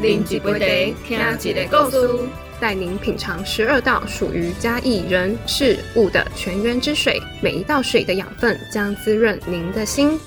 啉一杯茶，听一个故事，带您品尝十二道属于嘉义人事物的泉源之水，每一道水的养分将滋润您的心。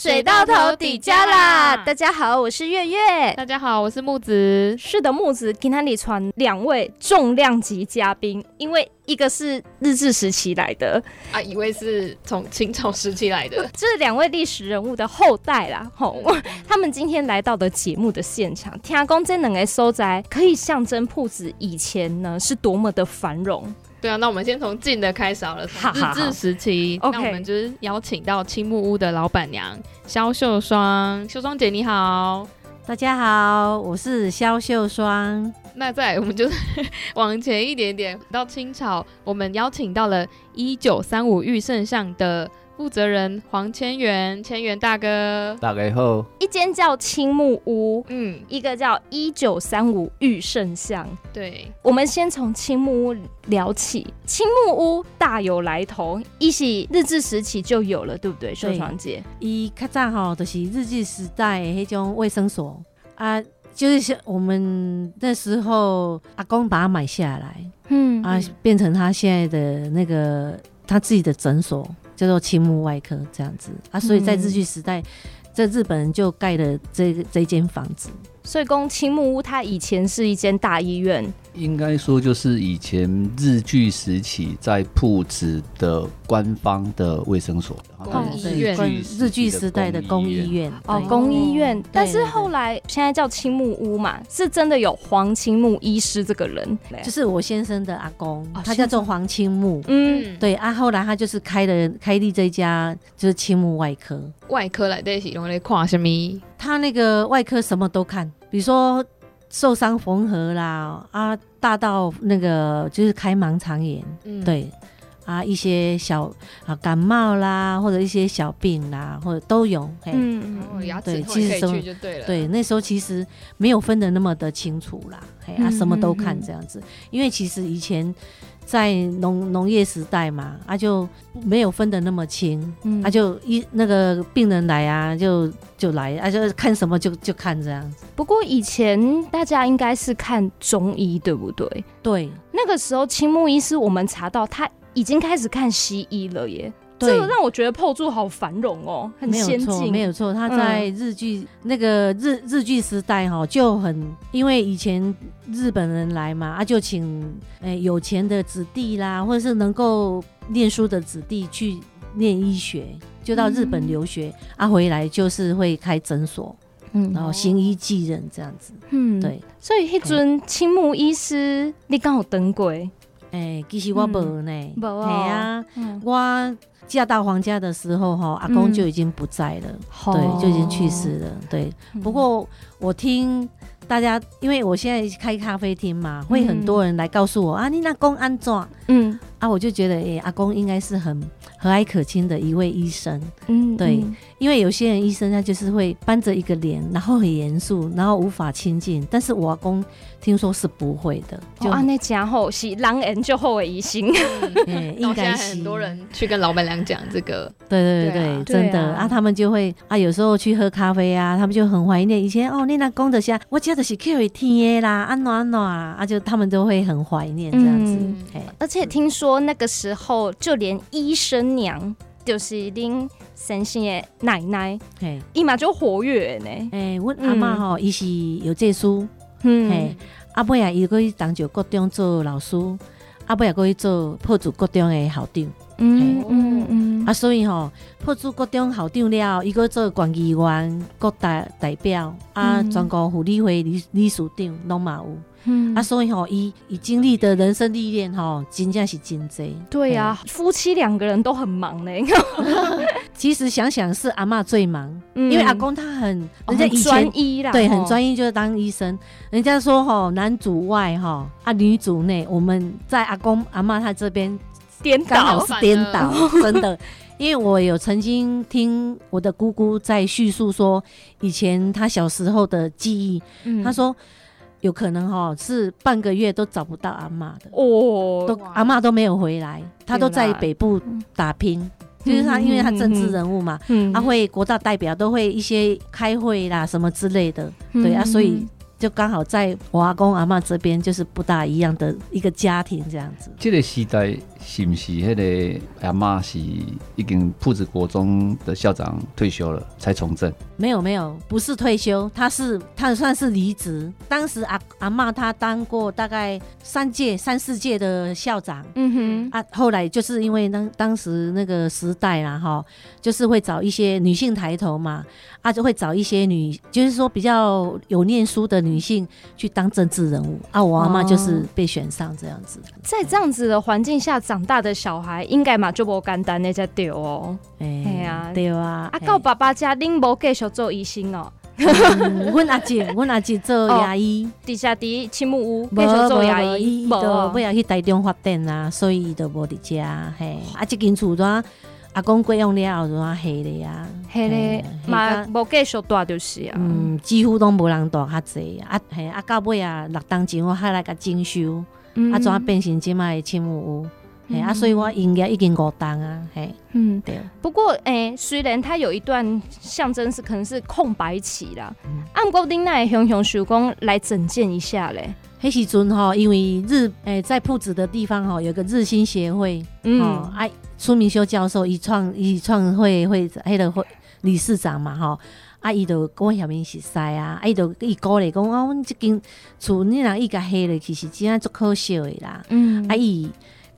水到头底家啦！大家好，我是月月。大家好，我是木子。是的，木子今天里传两位重量级嘉宾，因为一个是日治时期来的啊，一位是从清朝时期来的，这是两位历史人物的后代啦。吼，他们今天来到的节目的现场，听讲这两个收宅可以象征铺子以前呢是多么的繁荣。对啊，那我们先从近的开始好了。日治时期，那我们就是邀请到青木屋的老板娘肖秀双。秀双姐你好，大家好，我是肖秀双。那再我们就是 往前一点点，到清朝，我们邀请到了一九三五御圣像的。负责人黄千元，千元大哥，大家好。一间叫青木屋，嗯，一个叫一九三五玉圣像。对，我们先从青木屋聊起。青木屋大有来头，一是日治时期就有了，对不对？秀床姐，一较早吼，就是日治时代那种卫生所啊，就是像我们那时候阿公把它买下来，嗯啊，变成他现在的那个他自己的诊所。叫做青木外科这样子啊，所以在日据时代，在日本人就盖了这这间房子。所以，公青木屋它以前是一间大医院。应该说，就是以前日据时期在铺子的官方的卫生所，公医院，日据时代的公医院哦，公医院。但是后来现在叫青木屋嘛，是真的有黄青木医师这个人，就是我先生的阿公，他叫做黄青木。嗯，对啊，后来他就是开的开立这家就是青木外科，外科来的是用来看什么？他那个外科什么都看，比如说。受伤缝合啦，啊，大到那个就是开盲肠炎，对，啊，一些小啊感冒啦，或者一些小病啦，或者都有，嗯嗯，牙齿其实什么就对了，对，那时候其实没有分的那么的清楚啦，嘿，啊，什么都看这样子，因为其实以前。在农农业时代嘛，啊就没有分的那么清，啊就一那个病人来啊，就就来，啊就看什么就就看这样子。不过以前大家应该是看中医，对不对？对，那个时候青木医师，我们查到他已经开始看西医了耶。这个让我觉得破柱好繁荣哦，很先进。没有错，他在日剧那个日日剧时代哈就很，因为以前日本人来嘛，啊就请诶有钱的子弟啦，或者是能够念书的子弟去念医学，就到日本留学，啊回来就是会开诊所，嗯，然后行医济人这样子，嗯，对。所以迄尊青木医师，你刚好登过？诶，其实我无呢，无啊，我。嫁到皇家的时候，哈，阿公就已经不在了，对，就已经去世了，对。不过我听大家，因为我现在开咖啡厅嘛，会很多人来告诉我啊，你那公安怎？嗯，啊，我就觉得，哎，阿公应该是很和蔼可亲的一位医生，嗯，对。因为有些人医生他就是会搬着一个脸，然后很严肃，然后无法亲近。但是我阿公听说是不会的，就啊那家伙是狼人就后为疑心，应该很多人去跟老板娘讲这个，对对对对，真的。啊，他们就会啊，有时候去喝咖啡啊，他们就很怀念以前哦，你那公的下，我家的是 Q 天啦，安暖安暖啊，就他们都会很怀念这样子。而且听说那个时候就连医生娘。就是恁先生的奶奶，嘿，伊嘛就活跃呢。哎，阮阿妈吼，伊是有证书，嗯，阿伯也伊过去当就国中做老师，阿伯也过去做破竹国中的校长，嗯嗯嗯，啊，所以吼破竹国中校长了，伊个做管议员、国大代表，啊，全国妇女会理理事长拢嘛有。嗯啊，所以吼，伊伊经历的人生历练吼，真正是真济。对呀，夫妻两个人都很忙呢。其实想想是阿妈最忙，因为阿公他很人家专一啦，对，很专一，就是当医生。人家说吼，男主外哈，啊女主内，我们在阿公阿妈他这边颠倒是颠倒，真的。因为我有曾经听我的姑姑在叙述说，以前她小时候的记忆，她说。有可能哈是半个月都找不到阿妈的。哦，都阿妈都没有回来，她都在北部打拼，就是他，因为他政治人物嘛，嗯他会国大代表都会一些开会啦什么之类的，对啊，所以。就刚好在我阿公阿妈这边，就是不大一样的一个家庭这样子。这个时代是不是那个阿妈是已经铺子国中的校长退休了才从政？没有没有，不是退休，他是他算是离职。当时阿阿妈她当过大概三届三四届的校长。嗯哼啊，后来就是因为当当时那个时代啦哈，就是会找一些女性抬头嘛，啊就会找一些女，就是说比较有念书的女。女性去当政治人物啊，我阿妈就是被选上这样子。在这样子的环境下长大的小孩，应该嘛就无简单那只对哦。哎呀，对啊。啊，到爸爸家，恁无继续做医生哦。阮阿 姐，阮阿姐做牙医，底下伫青木屋继续做牙医，无尾要去台中发展啊，所以伊都无伫家。嘿，啊，即间厝怎？阿公过用了后怎啊黑的呀，黑的嘛无继续大就是啊，嗯，几乎都无人大较济啊，嘿啊到尾啊六当前我还来个精修，啊怎啊变成即卖青木屋，嘿啊所以我营业已经五当啊，嘿，嗯。对。不过诶，虽然它有一段象征是可能是空白期啦，按国丁奈熊熊手工来整建一下嘞。黑时阵哈，因为日诶在铺子的地方哈，有个日新协会，嗯，哎，苏明修教授一创一创会会迄个会理事长嘛哈，啊伊就跟我下面是识啊，啊伊就伊鼓励讲啊，阮即间厝你若伊甲黑了，其实真正足可惜的啦，嗯，啊伊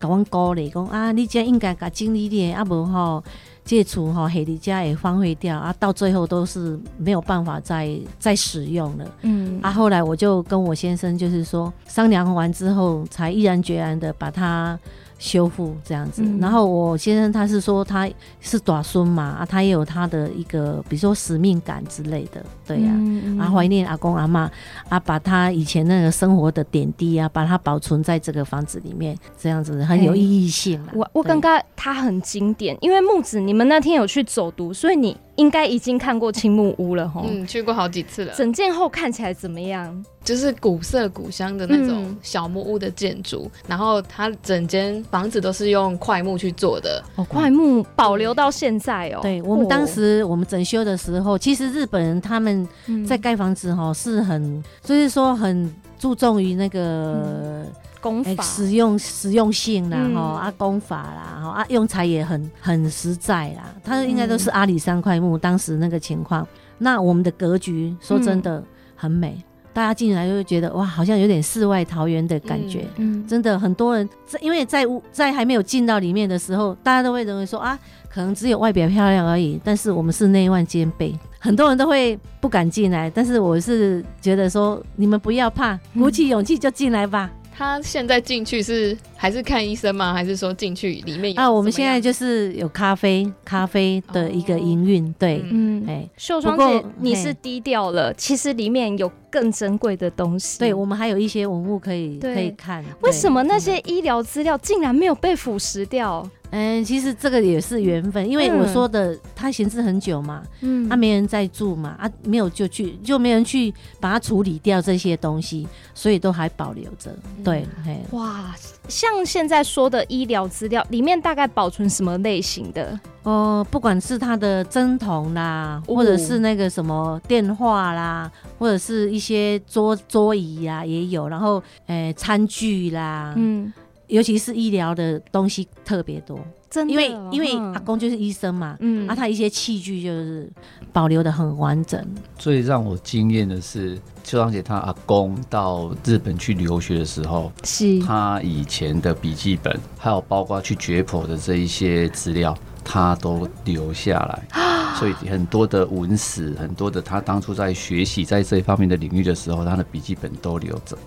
甲阮鼓励讲啊，你这应该甲整理咧，啊无吼。这厝哈，黑你家也荒废掉啊，到最后都是没有办法再再使用了。嗯，啊，后来我就跟我先生就是说商量完之后，才毅然决然的把它。修复这样子，然后我先生他是说他是短孙嘛，啊，他也有他的一个，比如说使命感之类的，对呀，啊，怀念阿公阿妈，啊，把他以前那个生活的点滴啊，把它保存在这个房子里面，这样子很有意义性。我我刚刚他很经典，因为木子你们那天有去走读，所以你应该已经看过青木屋了哈。嗯，去过好几次了。整件后看起来怎么样？就是古色古香的那种小木屋的建筑，然后它整间房子都是用块木去做的。哦，块木保留到现在哦。对我们当时我们整修的时候，其实日本人他们在盖房子哈是很，就是说很注重于那个工法、实用实用性啦，哈啊功法啦，哈啊用材也很很实在啦。它应该都是阿里山块木，当时那个情况。那我们的格局说真的很美。大家进来就会觉得哇，好像有点世外桃源的感觉。嗯，真的很多人在，因为在屋在还没有进到里面的时候，大家都会认为说啊，可能只有外表漂亮而已。但是我们是内外兼备，很多人都会不敢进来。但是我是觉得说，你们不要怕，鼓起勇气就进来吧。他现在进去是还是看医生吗？还是说进去里面？啊，我们现在就是有咖啡，咖啡的一个营运。对，嗯，哎，秀双姐，你是低调了，其实里面有更珍贵的东西。对，我们还有一些文物可以可以看。为什么那些医疗资料竟然没有被腐蚀掉？嗯，其实这个也是缘分，因为我说的他闲置很久嘛，嗯，啊没人在住嘛，啊，没有就去就没人去把它处理掉这些东西，所以都还保留着。对，哇，像现在说的医疗资料里面大概保存什么类型的？哦，不管是他的针筒啦，或者是那个什么电话啦，或者是一些桌桌椅呀也有，然后诶餐具啦，嗯。尤其是医疗的东西特别多，真的，因为因为阿公就是医生嘛，嗯，啊，他一些器具就是保留的很完整。最让我惊艳的是，秋香姐她阿公到日本去留学的时候，是。他以前的笔记本，还有包括去解剖的这一些资料，他都留下来，所以很多的文史，很多的他当初在学习在这一方面的领域的时候，他的笔记本都留着。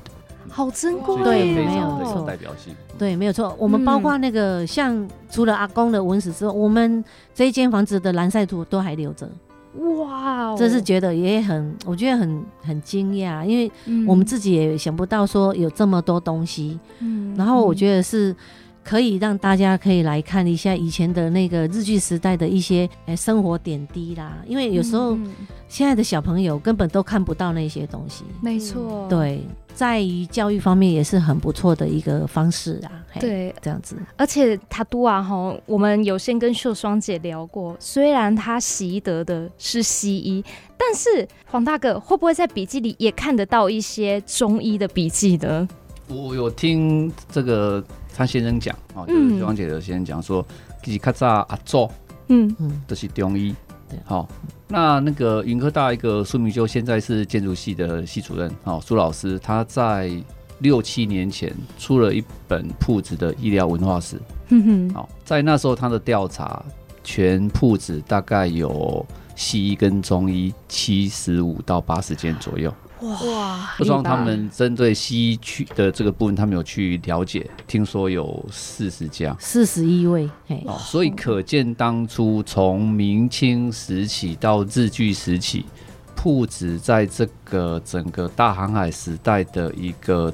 好珍贵，对，没有错，代表性，对，没有错。我们包括那个，像除了阿公的文史之外，我们这一间房子的蓝晒图都还留着。哇，这是觉得也很，我觉得很很惊讶，因为我们自己也想不到说有这么多东西。嗯，然后我觉得是可以让大家可以来看一下以前的那个日剧时代的一些诶生活点滴啦，因为有时候现在的小朋友根本都看不到那些东西。没错，对，在于教育方面也是很不错的一个方式啊。对，这样子。而且他都啊哈，我们有先跟秀双姐聊过，虽然他习得的是西医，但是黄大哥会不会在笔记里也看得到一些中医的笔记呢？我有听这个。他先生讲啊，就是王姐的先生讲说，其实卡早阿祖，嗯嗯，都是中医。对，好，那那个云科大一个苏明修，现在是建筑系的系主任，好，苏老师，他在六七年前出了一本铺子的医疗文化史。嗯哼，好，在那时候他的调查，全铺子大概有西医跟中医七十五到八十间左右。哇！不装他们针对西区的这个部分，他们有去了解，听说有四十家，四十一位。哦，所以可见当初从明清时期到日据时期，铺子在这个整个大航海时代的一个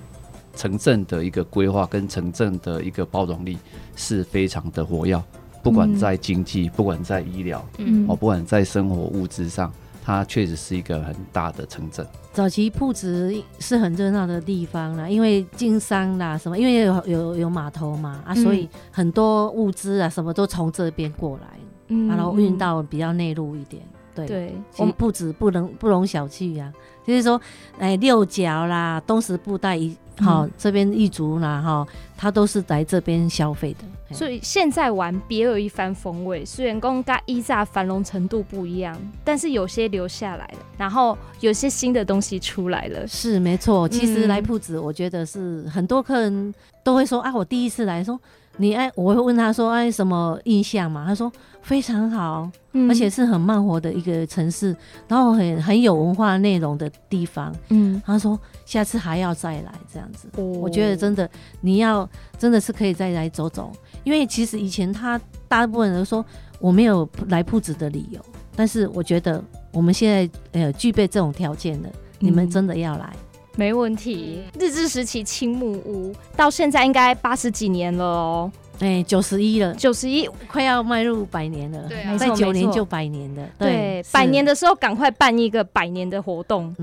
城镇的一个规划跟城镇的一个包容力是非常的活跃，不管在经济，不管在医疗，嗯，哦，不管在生活物资上。它确实是一个很大的城镇。早期铺子是很热闹的地方啦，因为经商啦什么，因为有有有码头嘛啊，所以很多物资啊什么都从这边过来，然后运到比较内陆一点。对，我们铺子不能不容小觑呀。就是说，哎，六角啦，东石布袋一好这边一族啦，哈，他都是来这边消费的。所以现在玩别有一番风味。虽然跟一炸繁荣程度不一样，但是有些留下来了，然后有些新的东西出来了。是没错，其实来铺子，我觉得是很多客人都会说啊，我第一次来说。你哎，我会问他说哎什么印象嘛？他说非常好，而且是很慢活的一个城市，然后很很有文化内容的地方。嗯，他说下次还要再来这样子。我觉得真的你要真的是可以再来走走，因为其实以前他大部分人都说我没有来铺子的理由，但是我觉得我们现在呃具备这种条件的，你们真的要来。没问题，日治时期青木屋到现在应该八十几年了哦，哎，九十一了，九十一。快要迈入百年了，对，在九年就百年的，对，百年的时候赶快办一个百年的活动，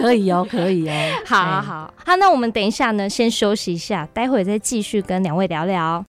可以哦，可以哦，好好好，那我们等一下呢，先休息一下，待会再继续跟两位聊聊。